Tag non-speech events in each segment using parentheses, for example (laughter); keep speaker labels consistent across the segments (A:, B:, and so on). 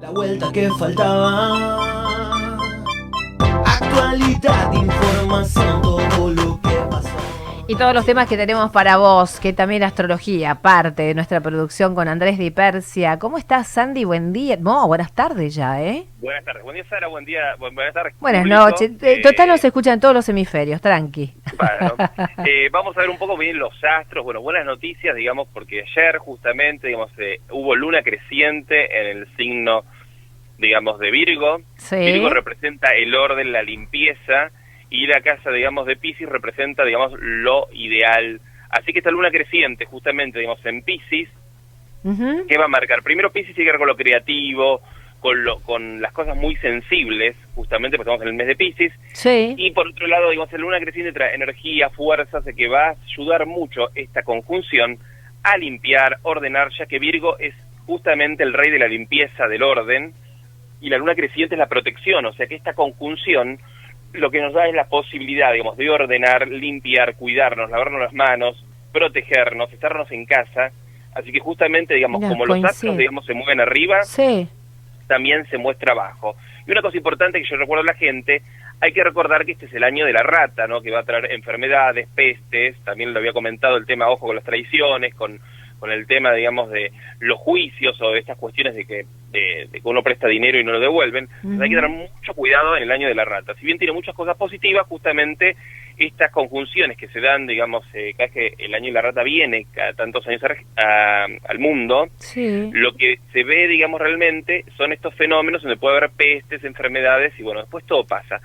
A: La vuelta que faltaba. Actualidad, información,
B: Y todos los temas que tenemos para vos, que también astrología, parte de nuestra producción con Andrés Di Persia. ¿Cómo estás, Sandy? Buen día. No, buenas tardes ya, ¿eh?
C: Buenas tardes. Buen día, Sara. Buen día. bu- Buenas tardes.
B: Buenas noches. Eh,
C: Eh,
B: Total nos escuchan en todos los hemisferios, tranqui.
C: bueno, (laughs) eh, vamos a ver un poco bien los astros. Bueno, buenas noticias, digamos, porque ayer justamente, digamos, eh, hubo luna creciente en el signo, digamos, de Virgo.
B: Sí.
C: Virgo representa el orden, la limpieza, y la casa, digamos, de Pisces representa, digamos, lo ideal. Así que esta luna creciente, justamente, digamos, en Pisces,
B: Ujú.
C: ¿qué va a marcar? Primero Pisces tiene que ver con lo creativo, con, lo, con las cosas muy sensibles, justamente porque estamos en el mes de Pisces,
B: Sí.
C: y por otro lado, digamos, la luna creciente trae energía, fuerza, hace que va a ayudar mucho esta conjunción a limpiar, ordenar, ya que Virgo es justamente el rey de la limpieza, del orden, y la luna creciente es la protección, o sea que esta conjunción lo que nos da es la posibilidad, digamos, de ordenar, limpiar, cuidarnos, lavarnos las manos, protegernos, estarnos en casa, así que justamente, digamos,
B: Mira,
C: como los astros, digamos, se mueven arriba,
B: Sí.
C: también se muestra abajo. Y una cosa importante que yo recuerdo a la gente, hay que recordar que este es el año de la rata, ¿no? Que va a traer enfermedades, pestes, también lo había comentado el tema, ojo, con las traiciones, con, con el tema, digamos, de los juicios o de estas cuestiones de que, de, de que uno presta dinero y no lo devuelven. Entonces hay que tener mucho cuidado en el año de la rata. Si bien tiene muchas cosas positivas, justamente estas conjunciones que se dan, digamos, eh, cada vez que el año de la rata viene, cada tantos años a- a- al mundo,
B: Sí.
C: lo que se ve, digamos, realmente son estos fenómenos donde puede haber pestes, enfermedades y bueno, después todo pasa.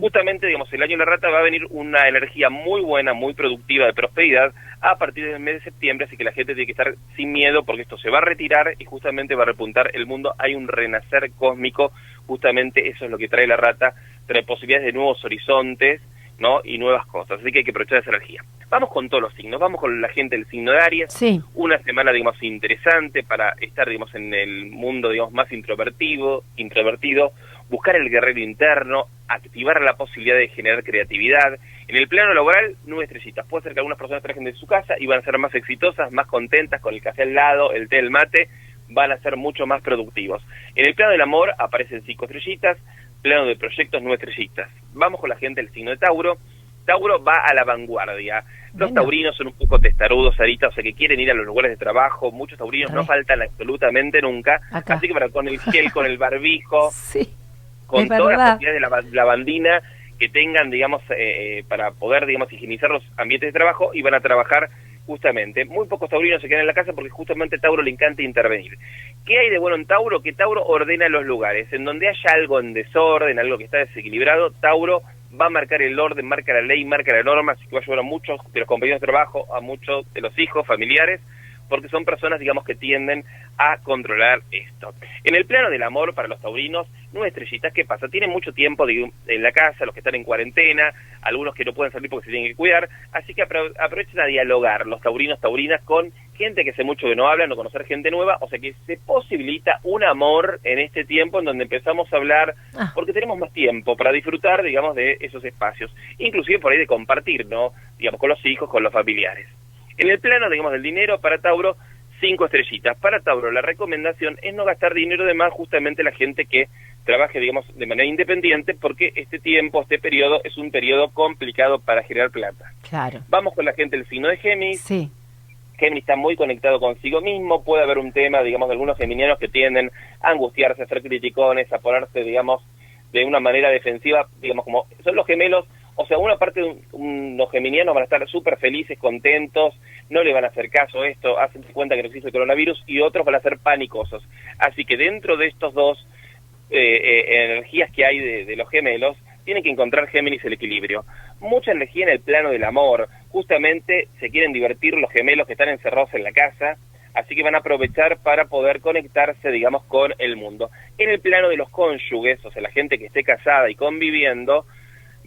C: Justamente, digamos, el año de la rata va a venir una energía muy buena, muy productiva de prosperidad a partir del mes de septiembre, así que la gente tiene que estar sin miedo porque esto se va a retirar y justamente va a repuntar el mundo. Hay un renacer cósmico, justamente eso es lo que trae la rata, trae posibilidades de nuevos horizontes, ¿no? Y nuevas cosas, así que hay que aprovechar esa energía. Vamos con todos los signos, vamos con la gente del signo de Aries,
B: Sí.
C: una semana, digamos, interesante para estar, digamos, en el mundo, digamos, más introvertido, introvertido, buscar el guerrero interno, activar la posibilidad de generar creatividad. En el plano laboral, nueve estrellitas. Puede ser que algunas personas trabajen de su casa y van a ser más exitosas, más contentas, con el café al lado, el té, el mate, van a ser mucho más productivos. En el plano del amor aparecen cinco estrellitas, plano de proyectos, nueve estrellitas. Vamos con la gente del signo de Tauro. Tauro va a la vanguardia. Los
B: Bueno.
C: taurinos son un poco testarudos, Sarita, o sea que quieren ir a los lugares de trabajo. Muchos taurinos no faltan absolutamente nunca.
B: Acá.
C: Así que para con el gel, con el barbijo, (laughs)
B: Sí.
C: Con
B: Es
C: todas
B: verdad.
C: las posibilidades de la lavandina que tengan, digamos, eh, eh, para poder, digamos, higienizar los ambientes de trabajo y van a trabajar justamente. Muy pocos taurinos se quedan en la casa porque justamente a Tauro le encanta intervenir. ¿Qué hay de bueno en Tauro? Que Tauro ordena los lugares. En donde haya algo en desorden, algo que está desequilibrado, Tauro va a marcar el orden, marca la ley, marca la norma, así que va a ayudar a muchos de los compañeros de trabajo, a muchos de los hijos, familiares, porque son personas, digamos, que tienden a controlar esto. En el plano del amor para los taurinos, nueve estrellitas, ¿qué pasa? Tienen mucho tiempo en la casa, los que están en cuarentena, algunos que no pueden salir porque se tienen que cuidar, así que apro- aprovechen a dialogar los taurinos, taurinas, con gente que hace mucho que no hablan o conocer gente nueva, o sea que se posibilita un amor en este tiempo en donde empezamos a hablar,
B: Ah.
C: porque tenemos más tiempo para disfrutar, digamos, de esos espacios, inclusive por ahí de compartir, ¿no? Digamos, con los hijos, con los familiares. En el plano, digamos, del dinero, para Tauro, cinco estrellitas. Para Tauro, la recomendación es no gastar dinero de más justamente la gente que trabaje, digamos, de manera independiente, porque este tiempo, este periodo, es un periodo complicado para generar plata.
B: Claro.
C: Vamos con la gente del signo de Géminis.
B: Sí.
C: Géminis está muy conectado consigo mismo, puede haber un tema, digamos, de algunos geminianos que tienden a angustiarse, a ser criticones, a ponerse, digamos, de una manera defensiva, digamos, como son los gemelos, o sea, una parte de un- un- los geminianos van a estar súper felices, contentos, no le van a hacer caso a esto, hacen cuenta que no existe el coronavirus, y otros van a ser panicosos. Así que dentro de estos dos eh, eh, energías que hay de, de los gemelos, tienen que encontrar Géminis el equilibrio. Mucha energía en el plano del amor. Justamente se quieren divertir los gemelos que están encerrados en la casa, así que van a aprovechar para poder conectarse, digamos, con el mundo. En el plano de los cónyuges, o sea, la gente que esté casada y conviviendo,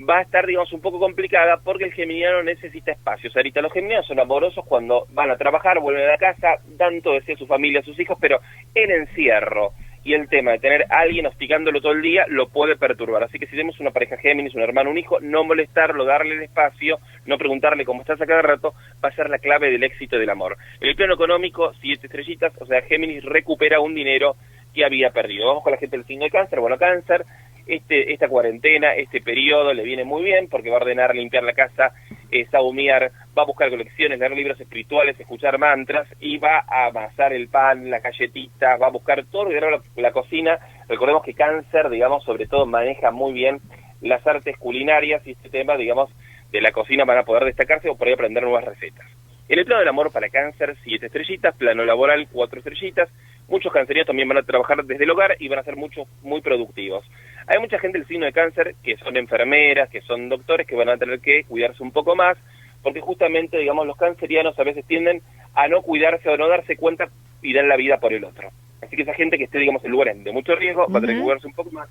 C: va a estar, digamos, un poco complicada porque el geminiano necesita espacios. Ahorita los geminianos son amorosos cuando van a trabajar, vuelven a casa, dan todo deseo a su familia, a sus hijos, pero el encierro y el tema de tener a alguien hosticándolo todo el día lo puede perturbar. Así que si tenemos una pareja Géminis, un hermano, un hijo, no molestarlo, darle el espacio, no preguntarle cómo estás a cada rato, va a ser la clave del éxito del amor. En el plano económico, siete estrellitas, o sea, Géminis recupera un dinero que había perdido. Vamos con la gente del signo de cáncer. Bueno, cáncer, este, esta cuarentena, este periodo le viene muy bien porque va a ordenar, limpiar la casa, eh, sahumear, va a buscar colecciones, leer libros espirituales, escuchar mantras y va a amasar el pan, la galletita, va a buscar todo lo que la, la cocina. Recordemos que cáncer, digamos, sobre todo maneja muy bien las artes culinarias y este tema, digamos, de la cocina van a poder destacarse o ahí aprender nuevas recetas. En el plano del amor para cáncer, siete estrellitas, plano laboral, cuatro estrellitas. Muchos cancerinos también van a trabajar desde el hogar y van a ser muchos muy productivos. Hay mucha gente del signo de cáncer que son enfermeras, que son doctores, que van a tener que cuidarse un poco más, porque justamente, digamos, los cancerianos a veces tienden a no cuidarse o no darse cuenta y dan la vida por el otro. Así que esa gente que esté, digamos, en lugares de mucho riesgo va a tener que cuidarse un poco más.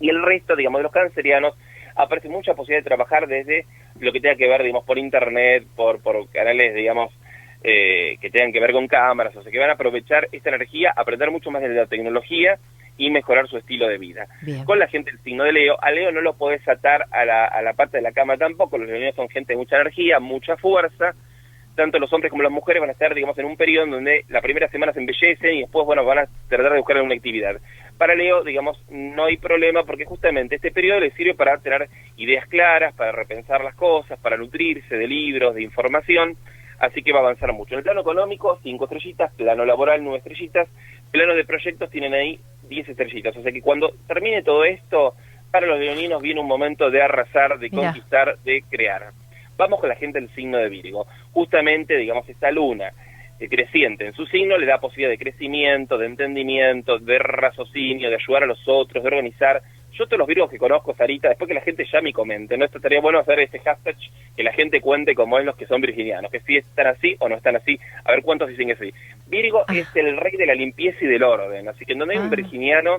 C: Y el resto, digamos, de los cancerianos aparece mucha posibilidad de trabajar desde lo que tenga que ver, digamos, por internet, por, por canales, digamos, eh, que tengan que ver con cámaras, o sea, que van a aprovechar esta energía, aprender mucho más de la tecnología y mejorar su estilo de vida.
B: Bien.
C: Con la gente del signo de Leo, a Leo no lo podés atar a la, a la parte de la cama tampoco, los leoneos son gente de mucha energía, mucha fuerza, tanto los hombres como las mujeres van a estar, digamos, en un periodo en donde la primera semana se embellecen y después, bueno, van a tratar de buscar alguna actividad. Para Leo, digamos, no hay problema porque justamente este periodo le sirve para tener ideas claras, para repensar las cosas, para nutrirse de libros, de información, así que va a avanzar mucho. En el plano económico, cinco estrellitas, plano laboral, nueve estrellitas, plano de proyectos tienen ahí diez estrellitas, o sea que cuando termine todo esto, para los leoninos viene un momento de arrasar, de
B: Mirá.
C: conquistar, de crear. Vamos con la gente del signo de Virgo. Justamente, digamos, esta luna eh, creciente en su signo le da posibilidad de crecimiento, de entendimiento, de raciocinio, de ayudar a los otros, de organizar. Yo todos los virgos que conozco, Sarita, después que la gente llame y comente, ¿no? Esto estaría bueno hacer este hashtag, que la gente cuente cómo es los que son virginianos, que si están así o no están así, a ver cuántos dicen que sí. Virgo es el rey de la limpieza y del orden, así que en donde hay un
B: Ah.
C: virginiano,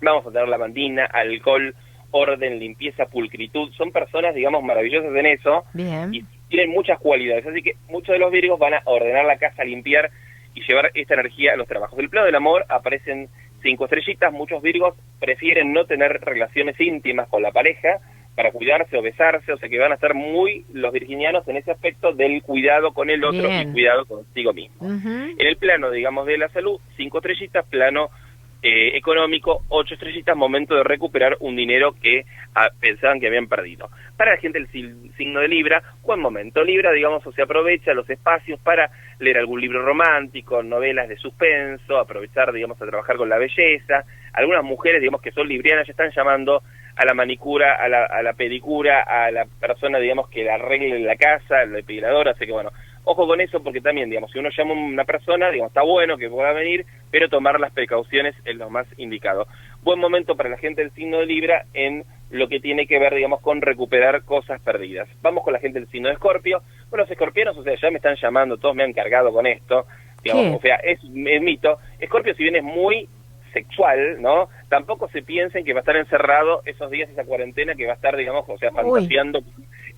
C: vamos a tener lavandina, alcohol, orden, limpieza, pulcritud, son personas, digamos, maravillosas en eso,
B: Bien.
C: y tienen muchas cualidades, así que muchos de los virgos van a ordenar la casa, limpiar y llevar esta energía a los trabajos. Del plano del amor aparecen cinco estrellitas, muchos virgos prefieren no tener relaciones íntimas con la pareja para cuidarse o besarse, o sea que van a estar muy los virginianos en ese aspecto del cuidado con el otro
B: Bien.
C: y cuidado consigo mismo. En el plano, digamos, de la salud, cinco estrellitas, plano eh, económico, ocho estrellitas, momento de recuperar un dinero que ah, pensaban que habían perdido. Para la gente si- signo de Libra, buen momento. Libra, digamos, o se aprovecha los espacios para leer algún libro romántico, novelas de suspenso, aprovechar, digamos, a trabajar con la belleza. Algunas mujeres, digamos, que son librianas, ya están llamando a la manicura, a la, a la pedicura, a la persona, digamos, que la arregle la casa, el depilador, así que bueno, ojo con eso porque también, digamos, si uno llama a una persona, digamos, está bueno que pueda venir, pero tomar las precauciones es lo más indicado. Buen momento para la gente del signo de Libra en lo que tiene que ver, digamos, con recuperar cosas perdidas. Vamos con la gente del signo de Escorpio. Bueno, los escorpianos, o sea, ya me están llamando, todos me han cargado con esto, digamos,
B: ¿Qué?
C: o sea, es, es mito. Escorpio, si bien es muy sexual, ¿no? Tampoco se piensen que va a estar encerrado esos días, esa cuarentena, que va a estar, digamos, o sea,
B: Uy.
C: fantaseando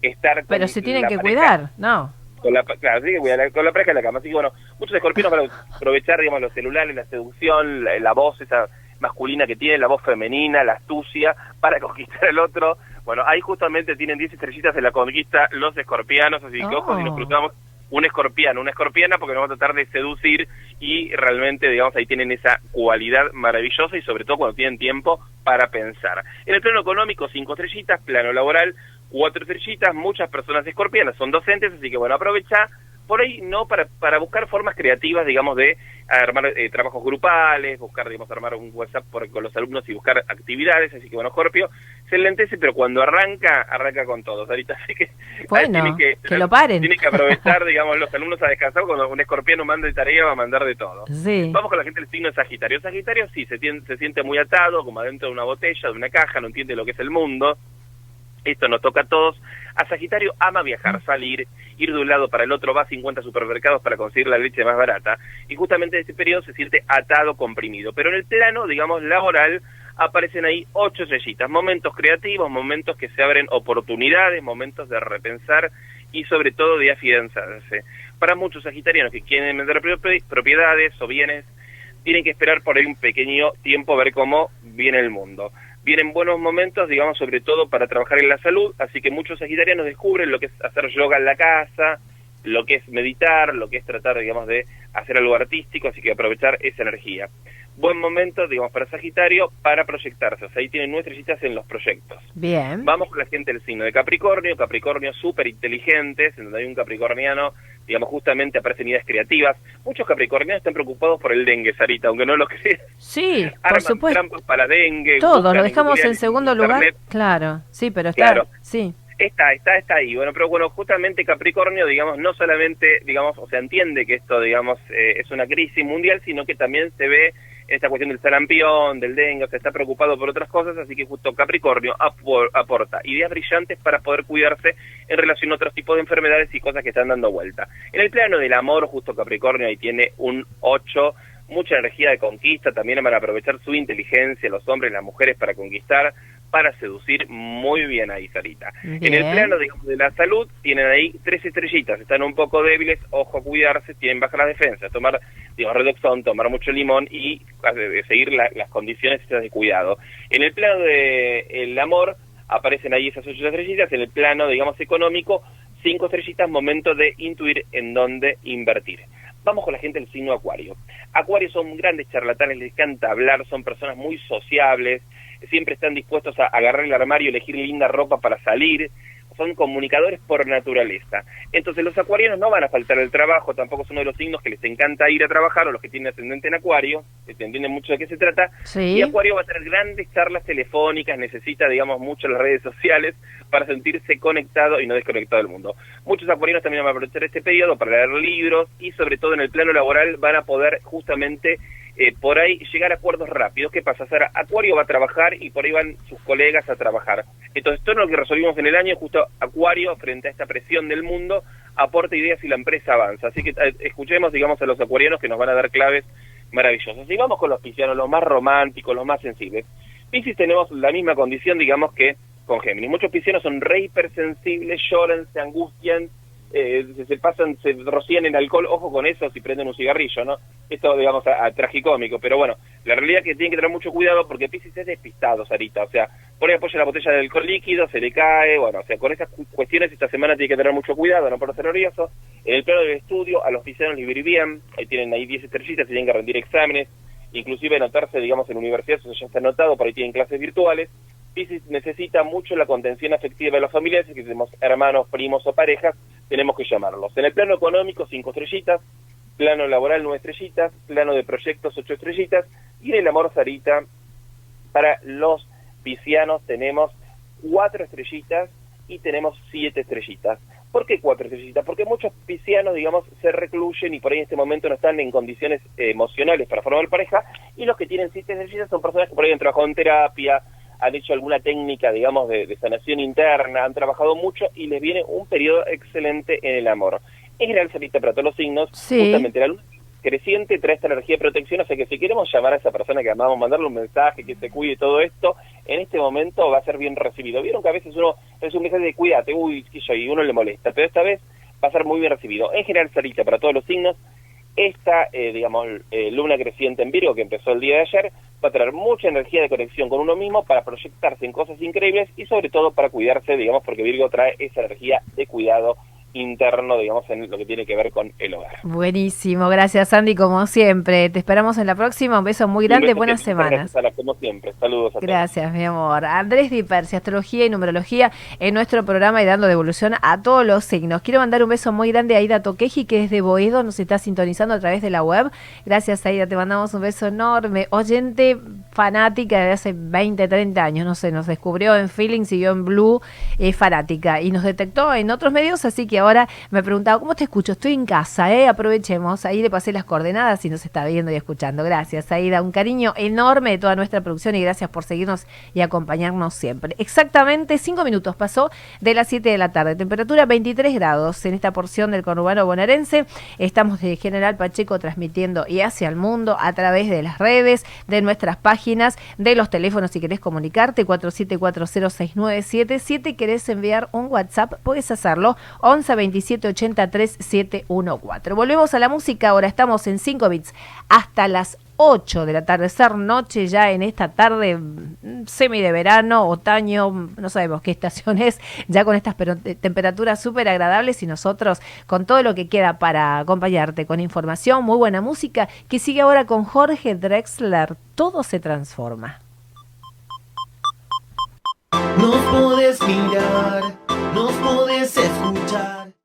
C: estar con
B: Pero se tienen que
C: pareja
B: cuidar, ¿no?
C: Con la, claro, sí, con la, con la pareja en la cama. Así que bueno, muchos escorpiones van a aprovechar, digamos, los celulares, la seducción, la, la voz esa masculina que tiene, la voz femenina, la astucia, para (laughs) conquistar al otro. Bueno, ahí justamente tienen 10 estrellitas de la conquista los escorpianos, así que ojo si nos
B: Oh.
C: cruzamos un escorpiano, una escorpiana, porque nos va a tratar de seducir y realmente, digamos, ahí tienen esa cualidad maravillosa y sobre todo cuando tienen tiempo para pensar. En el plano económico, cinco estrellitas, plano laboral, cuatro estrellitas, muchas personas escorpianas son docentes, así que bueno, aprovecha por ahí no para, para buscar formas creativas, digamos, de armar eh, trabajos grupales, buscar, digamos, armar un WhatsApp por- con los alumnos y buscar actividades, así que bueno, Scorpio se lentece, pero cuando arranca, arranca con todo, ahorita, (laughs) así que
B: Bueno,
C: tiene que,
B: que lo paren.
C: Tienen que aprovechar, (laughs) digamos, los alumnos a descansar, cuando un escorpiano manda de tarea va a mandar de todo.
B: Sí.
C: Vamos con la gente del signo de Sagitario. Sagitario sí, se, tien- se siente muy atado, como adentro de una botella, de una caja, no entiende lo que es el mundo. Esto nos toca a todos. A Sagitario ama viajar, salir, ir de un lado para el otro, va a 50 supermercados para conseguir la leche más barata. Y justamente en este periodo se siente atado, comprimido. Pero en el plano, digamos, laboral, aparecen ahí ocho estrellitas. Momentos creativos, momentos que se abren oportunidades, momentos de repensar y sobre todo de afianzarse. Para muchos sagitarianos que quieren vender propi- propiedades o bienes, tienen que esperar por ahí un pequeño tiempo a ver cómo viene el mundo. Vienen buenos momentos, digamos, sobre todo para trabajar en la salud, así que muchos sagitarianos descubren lo que es hacer yoga en la casa, lo que es meditar, lo que es tratar, digamos, de hacer algo artístico, así que aprovechar esa energía. Buen momento, digamos, para Sagitario para proyectarse. O sea, ahí tienen nueve estrellitas en los proyectos.
B: Bien.
C: Vamos con la gente del signo de Capricornio, Capricornio súper inteligentes, en donde hay un capricorniano, digamos, justamente aparecen ideas creativas. Muchos capricornianos están preocupados por el dengue, Sarita, aunque no lo creas.
B: Sí, (laughs) por
C: Arman
B: supuesto.
C: trampas para dengue.
B: Todos lo dejamos en segundo lugar. Claro, sí, pero está.
C: Claro.
B: Sí.
C: Está, está, está ahí. Bueno, pero bueno, justamente Capricornio, digamos, no solamente, digamos, o sea, entiende que esto, digamos, eh, es una crisis mundial, sino que también se ve esta cuestión del sarampión, del dengue, o sea, está preocupado por otras cosas, así que justo Capricornio apor- aporta ideas brillantes para poder cuidarse en relación a otros tipos de enfermedades y cosas que están dando vuelta. En el plano del amor, justo Capricornio ahí tiene un 8, mucha energía de conquista, también van a aprovechar su inteligencia, los hombres, las mujeres, para conquistar, para seducir muy bien ahí, Sarita. En el plano digamos, de la salud, tienen ahí tres estrellitas, están un poco débiles, ojo a cuidarse, tienen baja la defensa, tomar, digamos, redoxón, tomar mucho limón y seguir la- las condiciones de cuidado. En el plano del amor, aparecen ahí esas ocho estrellitas, en el plano, digamos, económico, cinco estrellitas, momento de intuir en dónde invertir. Vamos con la gente del signo Acuario. Acuario son grandes charlatanes, les encanta hablar, son personas muy sociables, siempre están dispuestos a agarrar el armario, elegir linda ropa para salir, son comunicadores por naturaleza. Entonces los acuarianos no van a faltar el trabajo, tampoco es uno de los signos que les encanta ir a trabajar o los que tienen ascendente en acuario, que entienden mucho de qué se trata.
B: Sí.
C: Y acuario va a tener grandes charlas telefónicas, necesita, digamos, mucho las redes sociales para sentirse conectado y no desconectado del mundo. Muchos acuarianos también van a aprovechar este periodo para leer libros y sobre todo en el plano laboral van a poder justamente eh, por ahí llegar a acuerdos rápidos. ¿Qué pasa? Acuario va a trabajar y por ahí van sus colegas a trabajar. Entonces, todo lo que resolvimos en el año, justo Acuario, frente a esta presión del mundo, aporta ideas y la empresa avanza. Así que eh, escuchemos, digamos, a los acuarianos que nos van a dar claves maravillosas. Y vamos con los piscianos, los más románticos, los más sensibles. Piscis tenemos la misma condición, digamos, que con Géminis. Muchos piscianos son re hipersensibles, lloran, se angustian, eh, se, pasan, se rocían en alcohol, ojo con eso si prenden un cigarrillo, ¿no? Esto, digamos, a, a tragicómico, pero bueno, la realidad es que tienen que tener mucho cuidado porque Piscis es despistado, Sarita, o sea, por ahí apoya la botella de alcohol líquido, se le cae, bueno, o sea, con esas cu- cuestiones esta semana tiene que tener mucho cuidado, no por ser nervioso. En el plano del estudio, a los piscianos les viene bien, ahí tienen ahí 10 estrellitas, tienen que rendir exámenes, inclusive anotarse, digamos, en universidades, eso ya está anotado, por ahí tienen clases virtuales. Piscis necesita mucho la contención afectiva de los familiares, que tenemos hermanos, primos o parejas, tenemos que llamarlos. En el plano económico, cinco estrellitas, plano laboral, nueve estrellitas, plano de proyectos, ocho estrellitas, y en el amor, Sarita, para los piscianos tenemos cuatro estrellitas y tenemos siete estrellitas. ¿Por qué cuatro estrellitas? Porque muchos piscianos, digamos, se recluyen y por ahí en este momento no están en condiciones eh, emocionales para formar pareja, y los que tienen siete estrellitas son personas que por ahí han trabajado en terapia, han hecho alguna técnica, digamos, de, de sanación interna, han trabajado mucho y les viene un periodo excelente en el amor. En general, Sarita, para todos los signos,
B: Sí.
C: justamente la luz creciente trae esta energía de protección, o sea que si queremos llamar a esa persona que amamos, mandarle un mensaje, que se cuide todo esto, en este momento va a ser bien recibido. Vieron que a veces uno es un mensaje de cuídate, uy, sé yo, y uno le molesta, pero esta vez va a ser muy bien recibido. En general, Sarita, para todos los signos, esta, eh, digamos, eh, luna creciente en Virgo, que empezó el día de ayer, va a traer mucha energía de conexión con uno mismo para proyectarse en cosas increíbles y sobre todo para cuidarse, digamos, porque Virgo trae esa energía de cuidado interno, digamos, en lo que tiene que ver con el hogar.
B: Buenísimo, gracias Andy, como siempre. Te esperamos en la próxima. Un beso muy grande,
C: beso
B: buenas semanas.
C: gracias, como siempre. Saludos a todos.
B: Gracias, mi amor. Andrés Dipersi, astrología y numerología en nuestro programa y dando devolución a todos los signos. Quiero mandar un beso muy grande a Aida Toqueji, que es de Boedo, nos está sintonizando a través de la web. Gracias, Aida, te mandamos un beso enorme. Oyente fanática de hace 20, 30 años, no sé, nos descubrió en Feeling, siguió en Blue, es fanática y nos detectó en otros medios, así que ahora me preguntaba, ¿cómo te escucho? Estoy en casa, ¿eh? Aprovechemos. Ahí le pasé las coordenadas y nos está viendo y escuchando. Gracias, Aida. Un cariño enorme de toda nuestra producción y gracias por seguirnos y acompañarnos siempre. Exactamente cinco minutos pasó de las 7 de la tarde. Temperatura 23 grados en esta porción del conurbano bonaerense. Estamos de General Pacheco transmitiendo y hacia el mundo a través de las redes, de nuestras páginas, de los teléfonos si querés comunicarte, 47406977. Querés enviar un WhatsApp, puedes hacerlo, 11 27 83 714. Volvemos a la música, ahora estamos en 5 bits hasta las 8 de la tarde, ser noche ya en esta tarde, mm, semi de verano, otoño, no sabemos qué estación es, ya con estas temperaturas súper agradables y nosotros con todo lo que queda para acompañarte con información, muy buena música, que sigue ahora con Jorge Drexler, todo se transforma.
A: Nos podés mirar